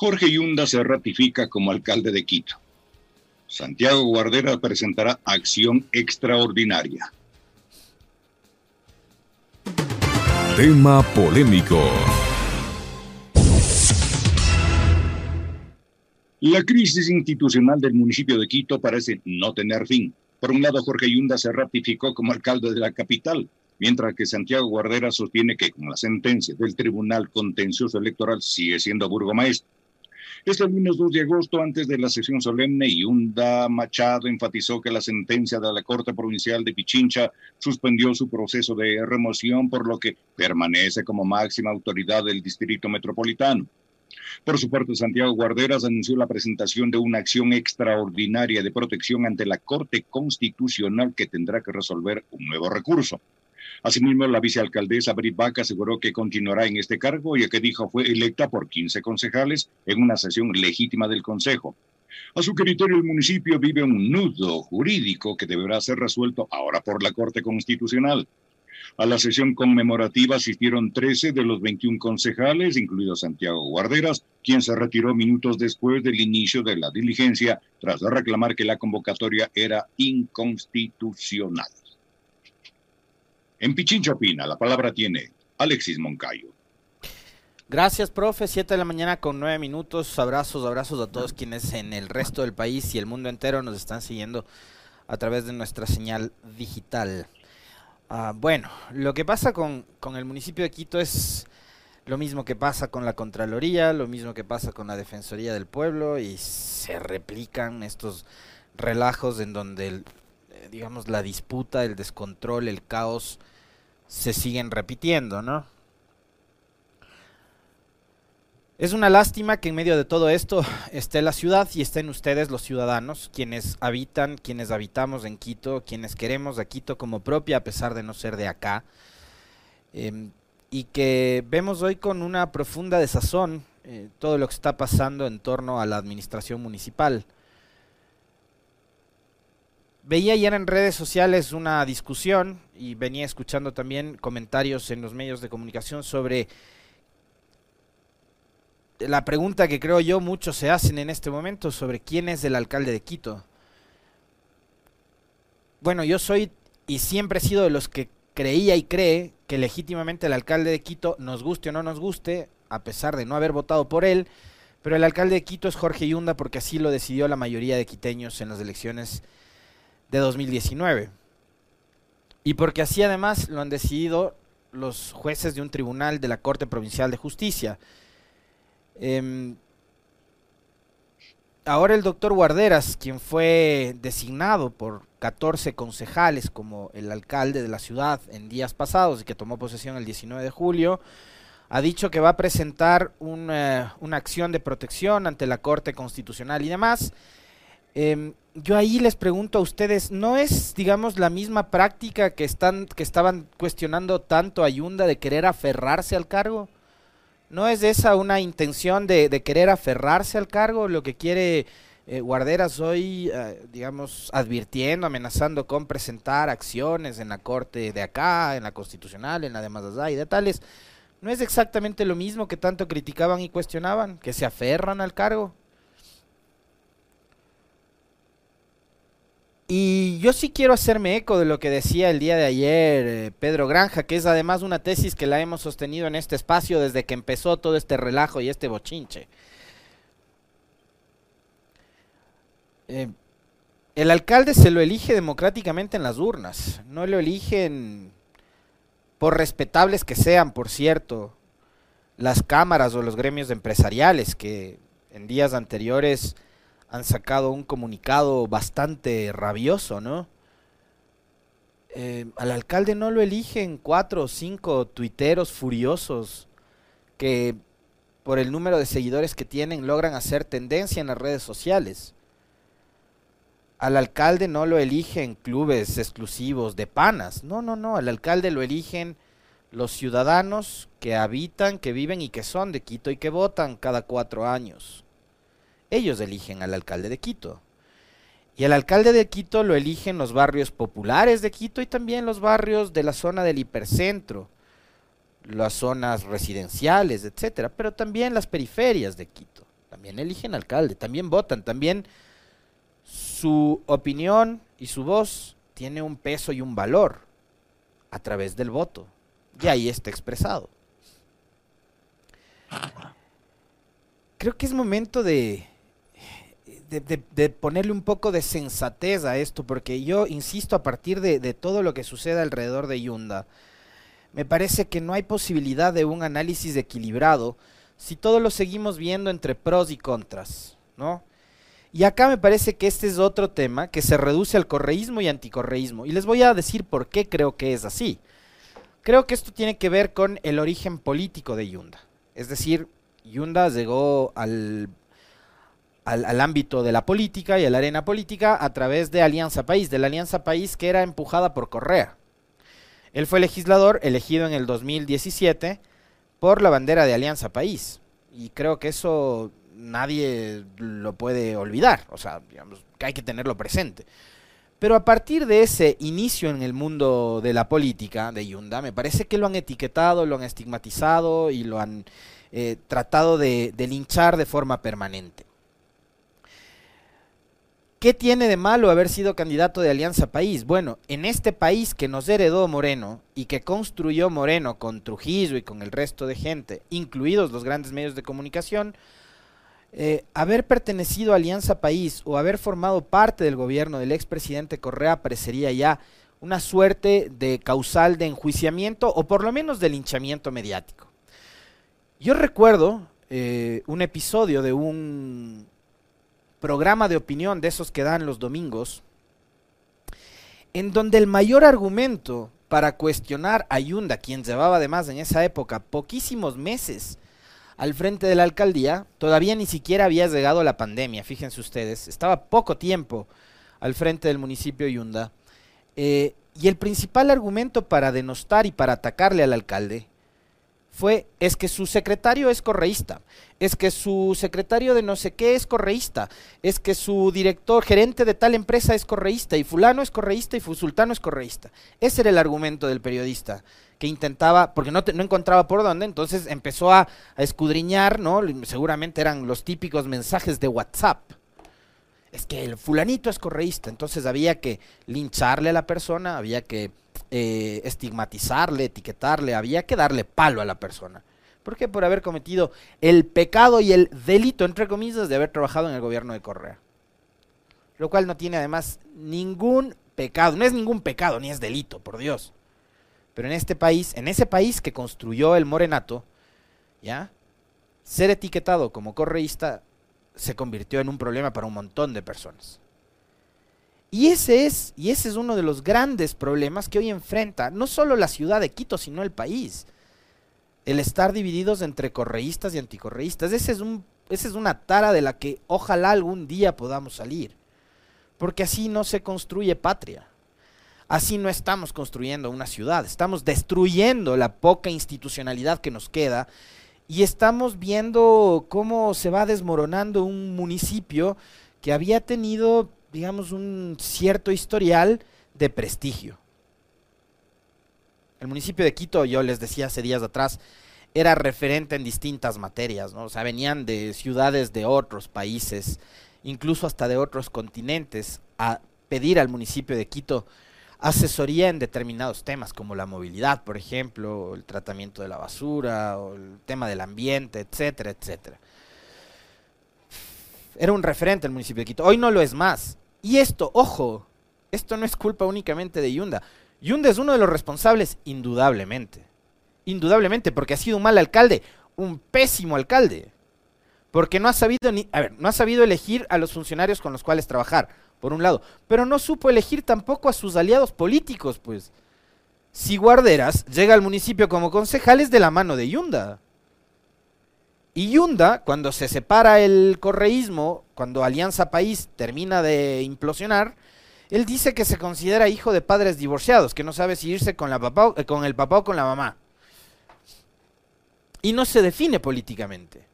Jorge Yunda se ratifica como alcalde de Quito. Santiago Guardera presentará acción extraordinaria. Tema polémico. La crisis institucional del municipio de Quito parece no tener fin. Por un lado, Jorge Yunda se ratificó como alcalde de la capital, mientras que Santiago Guardera sostiene que con la sentencia del Tribunal Contencioso Electoral sigue siendo burgomaestro. Este lunes 2 de agosto, antes de la sesión solemne, Yunda Machado enfatizó que la sentencia de la Corte Provincial de Pichincha suspendió su proceso de remoción, por lo que permanece como máxima autoridad del Distrito Metropolitano. Por su parte, Santiago Guarderas anunció la presentación de una acción extraordinaria de protección ante la Corte Constitucional que tendrá que resolver un nuevo recurso. Asimismo, la vicealcaldesa Brit Baca aseguró que continuará en este cargo, ya que dijo fue electa por 15 concejales en una sesión legítima del Consejo. A su criterio, el municipio vive un nudo jurídico que deberá ser resuelto ahora por la Corte Constitucional. A la sesión conmemorativa asistieron 13 de los 21 concejales, incluido Santiago Guarderas, quien se retiró minutos después del inicio de la diligencia tras reclamar que la convocatoria era inconstitucional. En Pichincha opina, la palabra tiene Alexis Moncayo. Gracias, profe. Siete de la mañana con nueve minutos. Abrazos, abrazos a todos quienes en el resto del país y el mundo entero nos están siguiendo a través de nuestra señal digital. Ah, bueno, lo que pasa con, con el municipio de Quito es lo mismo que pasa con la Contraloría, lo mismo que pasa con la Defensoría del Pueblo y se replican estos relajos en donde, el, digamos, la disputa, el descontrol, el caos se siguen repitiendo, ¿no? Es una lástima que en medio de todo esto esté la ciudad y estén ustedes los ciudadanos, quienes habitan, quienes habitamos en Quito, quienes queremos a Quito como propia a pesar de no ser de acá, eh, y que vemos hoy con una profunda desazón eh, todo lo que está pasando en torno a la administración municipal. Veía ayer en redes sociales una discusión y venía escuchando también comentarios en los medios de comunicación sobre la pregunta que creo yo muchos se hacen en este momento sobre quién es el alcalde de Quito. Bueno, yo soy y siempre he sido de los que creía y cree que legítimamente el alcalde de Quito, nos guste o no nos guste, a pesar de no haber votado por él, pero el alcalde de Quito es Jorge Yunda porque así lo decidió la mayoría de quiteños en las elecciones de 2019. Y porque así además lo han decidido los jueces de un tribunal de la Corte Provincial de Justicia. Eh, ahora el doctor Guarderas, quien fue designado por 14 concejales como el alcalde de la ciudad en días pasados y que tomó posesión el 19 de julio, ha dicho que va a presentar una, una acción de protección ante la Corte Constitucional y demás. Eh, yo ahí les pregunto a ustedes, ¿no es, digamos, la misma práctica que, están, que estaban cuestionando tanto a Yunda de querer aferrarse al cargo? ¿No es esa una intención de, querer aferrarse al cargo? Lo que quiere eh, Guarderas hoy, eh, digamos, advirtiendo, amenazando con presentar acciones en la Corte de acá, en la Constitucional, en la de Mazazá y de tales. ¿No es exactamente lo mismo que tanto criticaban y cuestionaban? ¿Que se aferran al cargo? Y yo sí quiero hacerme eco de lo que decía el día de ayer eh, Pedro Granja, que es además una tesis que la hemos sostenido en este espacio desde que empezó todo este relajo y este bochinche. Eh, el alcalde se lo elige democráticamente en las urnas, no lo eligen por respetables que sean, por cierto, las cámaras o los gremios empresariales que en días anteriores han sacado un comunicado bastante rabioso, ¿no? Eh, al alcalde no lo eligen cuatro o cinco tuiteros furiosos que por el número de seguidores que tienen logran hacer tendencia en las redes sociales. Al alcalde no lo eligen clubes exclusivos de panas, no, no, no, al alcalde lo eligen los ciudadanos que habitan, que viven y que son de Quito y que votan cada cuatro años. Ellos eligen al alcalde de Quito. Y el alcalde de Quito lo eligen los barrios populares de Quito y también los barrios de la zona del hipercentro, las zonas residenciales, etcétera, pero también las periferias de Quito, también eligen alcalde, también votan, también su opinión y su voz tiene un peso y un valor a través del voto. Y ahí está expresado. Creo que es momento de, de, ponerle un poco de sensatez a esto, porque yo insisto, a partir de, todo lo que sucede alrededor de Yunda, me parece que no hay posibilidad de un análisis equilibrado si todo lo seguimos viendo entre pros y contras, ¿no? Y acá me parece que este es otro tema que se reduce al correísmo y anticorreísmo. Y les voy a decir por qué creo que es así. Creo que esto tiene que ver con el origen político de Yunda. Es decir, Yunda llegó al, al, ámbito de la política y a la arena política a través de Alianza País, de la Alianza País que era empujada por Correa. Él fue legislador elegido en el 2017 por la bandera de Alianza País. Y creo que eso nadie lo puede olvidar, o sea, digamos, que hay que tenerlo presente. Pero a partir de ese inicio en el mundo de la política de Yunda, me parece que lo han etiquetado, lo han estigmatizado y lo han eh, tratado de, de linchar de forma permanente. ¿Qué tiene de malo haber sido candidato de Alianza País? Bueno, en este país que nos heredó Moreno y que construyó Moreno con Trujillo y con el resto de gente, incluidos los grandes medios de comunicación, eh, haber pertenecido a Alianza País o haber formado parte del gobierno del expresidente Correa parecería ya una suerte de causal de enjuiciamiento o por lo menos de linchamiento mediático. Yo recuerdo eh, un episodio de un programa de opinión de esos que dan los domingos, en donde el mayor argumento para cuestionar a Yunda, quien llevaba además en esa época poquísimos meses al frente de la alcaldía, todavía ni siquiera había llegado la pandemia, fíjense ustedes, estaba poco tiempo al frente del municipio Yunda, eh, y el principal argumento para denostar y para atacarle al alcalde fue, es que su secretario es correísta, es que su secretario de no sé qué es correísta, es que su director, gerente de tal empresa es correísta, y fulano es correísta y sultano es correísta. Ese era el argumento del periodista, que intentaba, porque no, no encontraba por dónde, entonces empezó a, a escudriñar, ¿no? Seguramente eran los típicos mensajes de WhatsApp. Es que el fulanito es correísta, entonces había que lincharle a la persona, había que eh, estigmatizarle, etiquetarle, había que darle palo a la persona. ¿Por qué? Por haber cometido el pecado y el delito, entre comillas, de haber trabajado en el gobierno de Correa. Lo cual no tiene además ningún pecado, no es ningún pecado, ni es delito, por Dios. Pero en este país, en ese país que construyó el morenato, ¿ya? Ser etiquetado como correísta se convirtió en un problema para un montón de personas. Y ese es, y ese es uno de los grandes problemas que hoy enfrenta no solo la ciudad de Quito, sino el país. El estar divididos entre correístas y anticorreístas. Ese es un, esa es una tara de la que ojalá algún día podamos salir. Porque así no se construye patria. Así no estamos construyendo una ciudad, estamos destruyendo la poca institucionalidad que nos queda y estamos viendo cómo se va desmoronando un municipio que había tenido digamos, un cierto historial de prestigio. El municipio de Quito, yo les decía hace días atrás, era referente en distintas materias, ¿no? O sea, venían de ciudades de otros países, incluso hasta de otros continentes, a pedir al municipio de Quito asesoría en determinados temas, como la movilidad, por ejemplo, el tratamiento de la basura, o el tema del ambiente, etcétera, etcétera era un referente el municipio de Quito. Hoy no lo es más. Y esto, ojo, esto no es culpa únicamente de Yunda. Yunda es uno de los responsables, indudablemente. Indudablemente, porque ha sido un mal alcalde, un pésimo alcalde. Porque no ha sabido ni, a ver, no ha sabido elegir a los funcionarios con los cuales trabajar, por un lado, pero no supo elegir tampoco a sus aliados políticos, pues. Si Guarderas llega al municipio como concejal es de la mano de Yunda. Y Yunda, cuando se separa el correísmo, cuando Alianza País termina de implosionar, él dice que se considera hijo de padres divorciados, que no sabe si irse con, la papá, eh, con el papá o con la mamá. Y no se define políticamente.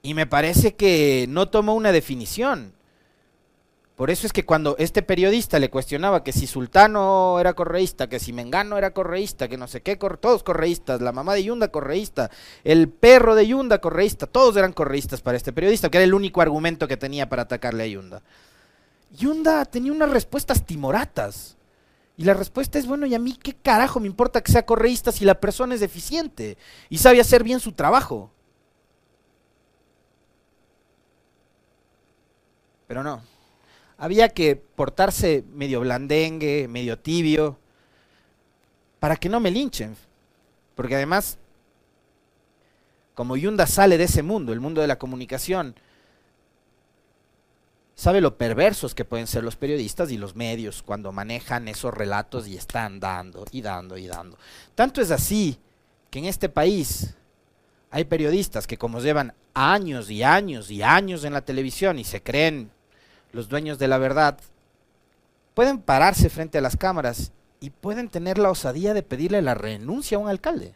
Y me parece que no tomó una definición. Por eso es que cuando este periodista le cuestionaba que si Sultano era correísta, que si Mengano era correísta, que no sé qué, todos correístas, la mamá de Yunda correísta, el perro de Yunda correísta, todos eran correístas para este periodista, que era el único argumento que tenía para atacarle a Yunda. Yunda tenía unas respuestas timoratas. Y la respuesta es, bueno, ¿y a mí qué carajo me importa que sea correísta si la persona es eficiente y sabe hacer bien su trabajo? Pero no. Había que portarse medio blandengue, medio tibio, para que no me linchen. Porque además, como Yunda sale de ese mundo, el mundo de la comunicación, sabe lo perversos que pueden ser los periodistas y los medios cuando manejan esos relatos y están dando y dando y dando. Tanto es así que en este país hay periodistas que como llevan años y años y años en la televisión y se creen los dueños de la verdad, pueden pararse frente a las cámaras y pueden tener la osadía de pedirle la renuncia a un alcalde.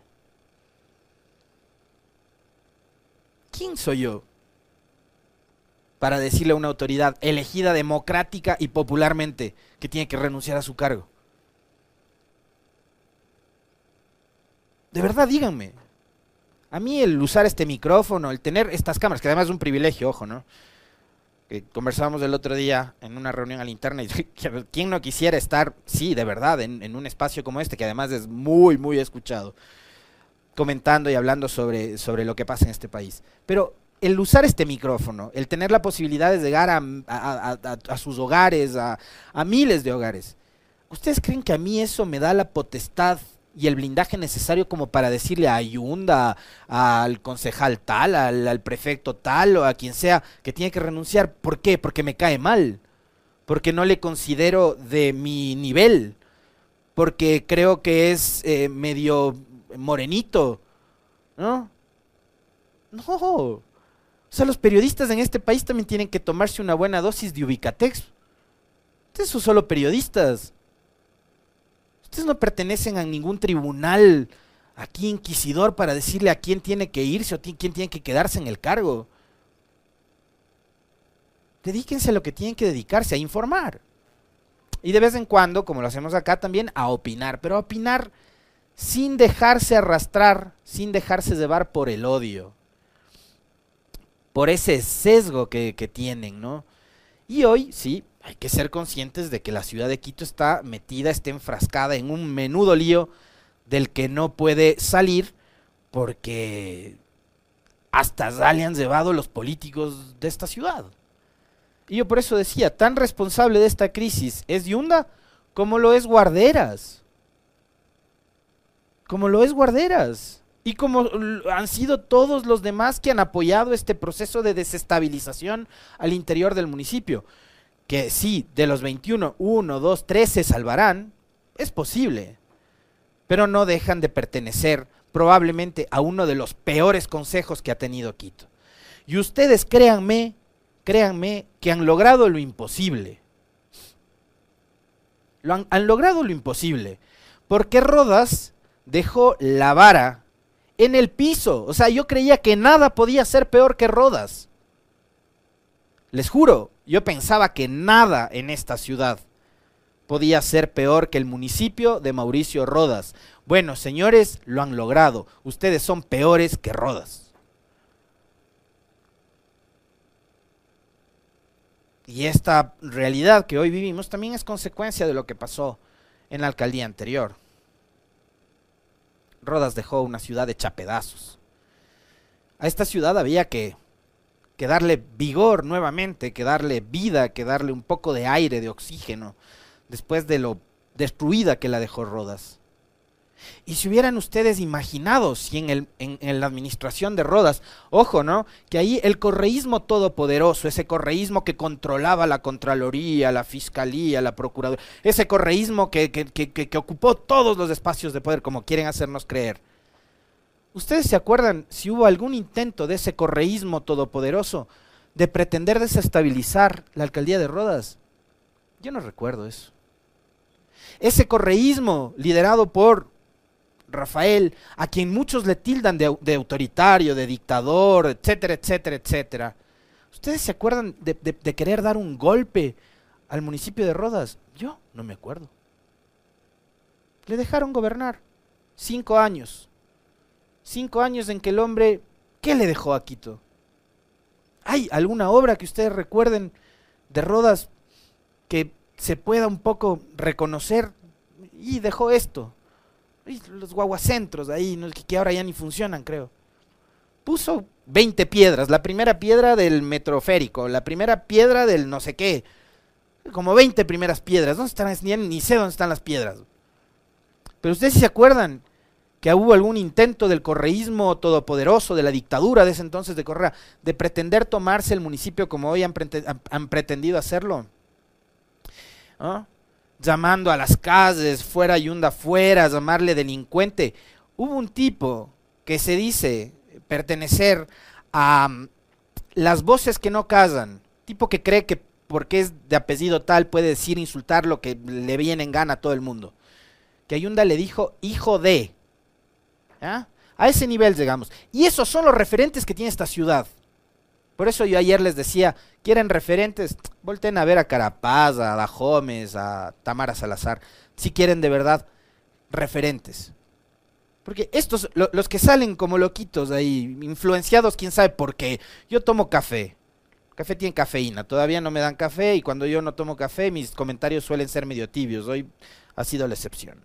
¿Quién soy yo para decirle a una autoridad elegida democrática y popularmente que tiene que renunciar a su cargo? De verdad, díganme. A mí el usar este micrófono, el tener estas cámaras, que además es un privilegio, ojo, ¿no? Que conversábamos el otro día en una reunión al interna y quién no quisiera estar, sí, de verdad, en, un espacio como este, que además es muy, muy escuchado, comentando y hablando sobre, sobre lo que pasa en este país. Pero el usar este micrófono, el tener la posibilidad de llegar a, a, sus hogares, a, miles de hogares, ¿ustedes creen que a mí eso me da la potestad y el blindaje necesario como para decirle a Ayunda, al concejal tal, al, prefecto tal o a quien sea que tiene que renunciar? ¿Por qué? Porque me cae mal, porque no le considero de mi nivel, porque creo que es eh, medio morenito, ¿no? No, o sea, los periodistas en este país también tienen que tomarse una buena dosis de ubicatex. Ustedes son solo periodistas. Ustedes no pertenecen a ningún tribunal aquí inquisidor para decirle a quién tiene que irse o quién tiene que quedarse en el cargo. Dedíquense a lo que tienen que dedicarse, a informar. Y de vez en cuando, como lo hacemos acá, también a opinar, pero a opinar sin dejarse arrastrar, sin dejarse llevar por el odio por ese sesgo que, tienen, ¿no? Y hoy, sí, hay que ser conscientes de que la ciudad de Quito está metida, está enfrascada en un menudo lío del que no puede salir porque hasta ya le han llevado los políticos de esta ciudad. Y yo por eso decía, tan responsable de esta crisis es Yunda como lo es Guarderas. Como lo es Guarderas y como han sido todos los demás que han apoyado este proceso de desestabilización al interior del municipio. Que sí, de los 21, 1, 2, 3 se salvarán, es posible, pero no dejan de pertenecer probablemente a uno de los peores consejos que ha tenido Quito. Y ustedes créanme, créanme que han logrado lo imposible. Lo han, han logrado lo imposible, porque Rodas dejó la vara en el piso. O sea, yo creía que nada podía ser peor que Rodas. Les juro, yo pensaba que nada en esta ciudad podía ser peor que el municipio de Mauricio Rodas. Bueno, señores, lo han logrado. Ustedes son peores que Rodas. Y esta realidad que hoy vivimos también es consecuencia de lo que pasó en la alcaldía anterior. Rodas dejó una ciudad hecha pedazos. A esta ciudad había que, que darle vigor nuevamente, que darle vida, que darle un poco de aire, de oxígeno, después de lo destruida que la dejó Rodas. Y si hubieran ustedes imaginado si en, el, en, la administración de Rodas, ojo, ¿no? Que ahí el correísmo todopoderoso, ese correísmo que controlaba la Contraloría, la Fiscalía, la Procuraduría, ese correísmo que, que, que, que ocupó todos los espacios de poder, como quieren hacernos creer. ¿Ustedes se acuerdan si hubo algún intento de ese correísmo todopoderoso de pretender desestabilizar la alcaldía de Rodas? Yo no recuerdo eso. Ese correísmo liderado por Rafael, a quien muchos le tildan de, autoritario, de dictador, etcétera, etcétera, etcétera. ¿Ustedes se acuerdan de, querer dar un golpe al municipio de Rodas? Yo no me acuerdo. Le dejaron gobernar cinco años. Cinco años en que el hombre, ¿qué le dejó a Quito? ¿Hay alguna obra que ustedes recuerden de Rodas que se pueda un poco reconocer? Y dejó esto. Y los guaguacentros ahí, que ahora ya ni funcionan, creo. Puso 20 piedras. La primera piedra del metroférico, la primera piedra del no sé qué. Como 20 primeras piedras. ¿Dónde están? Ni, sé dónde están las piedras. Pero ustedes se acuerdan que hubo algún intento del correísmo todopoderoso, de la dictadura de ese entonces de Correa, de pretender tomarse el municipio como hoy han, pretendido hacerlo. Llamando a las calles, fuera Yunda fuera, llamarle delincuente. Hubo un tipo que se dice pertenecer a mm, las voces que no casan, tipo que cree que porque es de apellido tal puede decir insultar lo que le viene en gana a todo el mundo. Que Ayunda le dijo hijo de, a ese nivel llegamos. Y esos son los referentes que tiene esta ciudad. Por eso yo ayer les decía, quieren referentes, volten a ver a Carapaz, a Dajomes, a Tamara Salazar, si quieren de verdad referentes. Porque estos, los que salen como loquitos ahí, influenciados, quién sabe por qué. Yo tomo café. Café tiene cafeína. Todavía no me dan café y cuando yo no tomo café, mis comentarios suelen ser medio tibios. Hoy ha sido la excepción.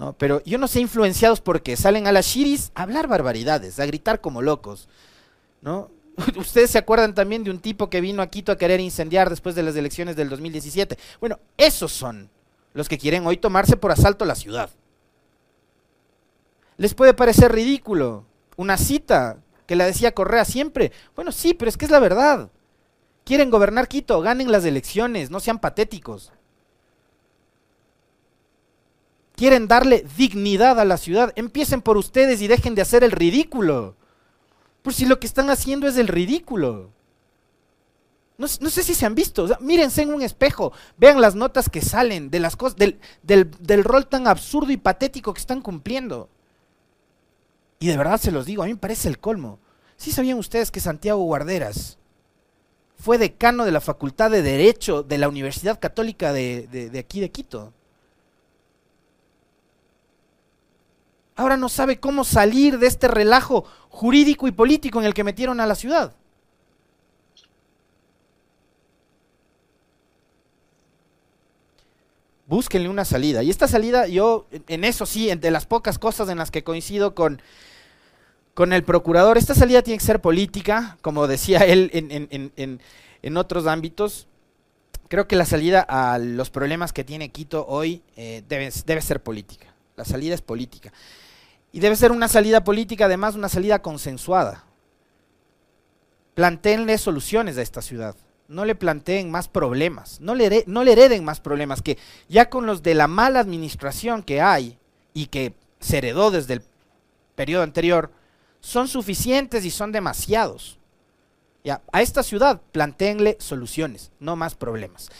¿No? Pero yo no sé influenciados porque salen a las shiris a hablar barbaridades, a gritar como locos, ¿no? Ustedes se acuerdan también de un tipo que vino a Quito a querer incendiar después de las elecciones del 2017. Bueno, esos son los que quieren hoy tomarse por asalto la ciudad. Les puede parecer ridículo una cita que la decía Correa siempre. Bueno, sí, pero es que es la verdad. Quieren gobernar Quito, ganen las elecciones, no sean patéticos quieren darle dignidad a la ciudad, empiecen por ustedes y dejen de hacer el ridículo. Por si lo que están haciendo es el ridículo. No, sé si se han visto, mírense en un espejo, vean las notas que salen de las cosas, del, rol tan absurdo y patético que están cumpliendo. Y de verdad se los digo, a mí me parece el colmo. ¿Sí sabían ustedes que Santiago Guarderas fue decano de la Facultad de Derecho de la Universidad Católica de aquí de Quito? Ahora no sabe cómo salir de este relajo jurídico y político en el que metieron a la ciudad. Búsquenle una salida. Y esta salida, yo, en eso sí, de las pocas cosas en las que coincido con, con el procurador, esta salida tiene que ser política, como decía él en, otros ámbitos. Creo que la salida a los problemas que tiene Quito hoy eh, debe, debe ser política. La salida es política. Y debe ser una salida política, además una salida consensuada. Planteenle soluciones a esta ciudad. No le planteen más problemas. No le, no le hereden más problemas. Que ya con los de la mala administración que hay y que se heredó desde el periodo anterior, son suficientes y son demasiados. Ya, a esta ciudad planteenle soluciones, no más problemas.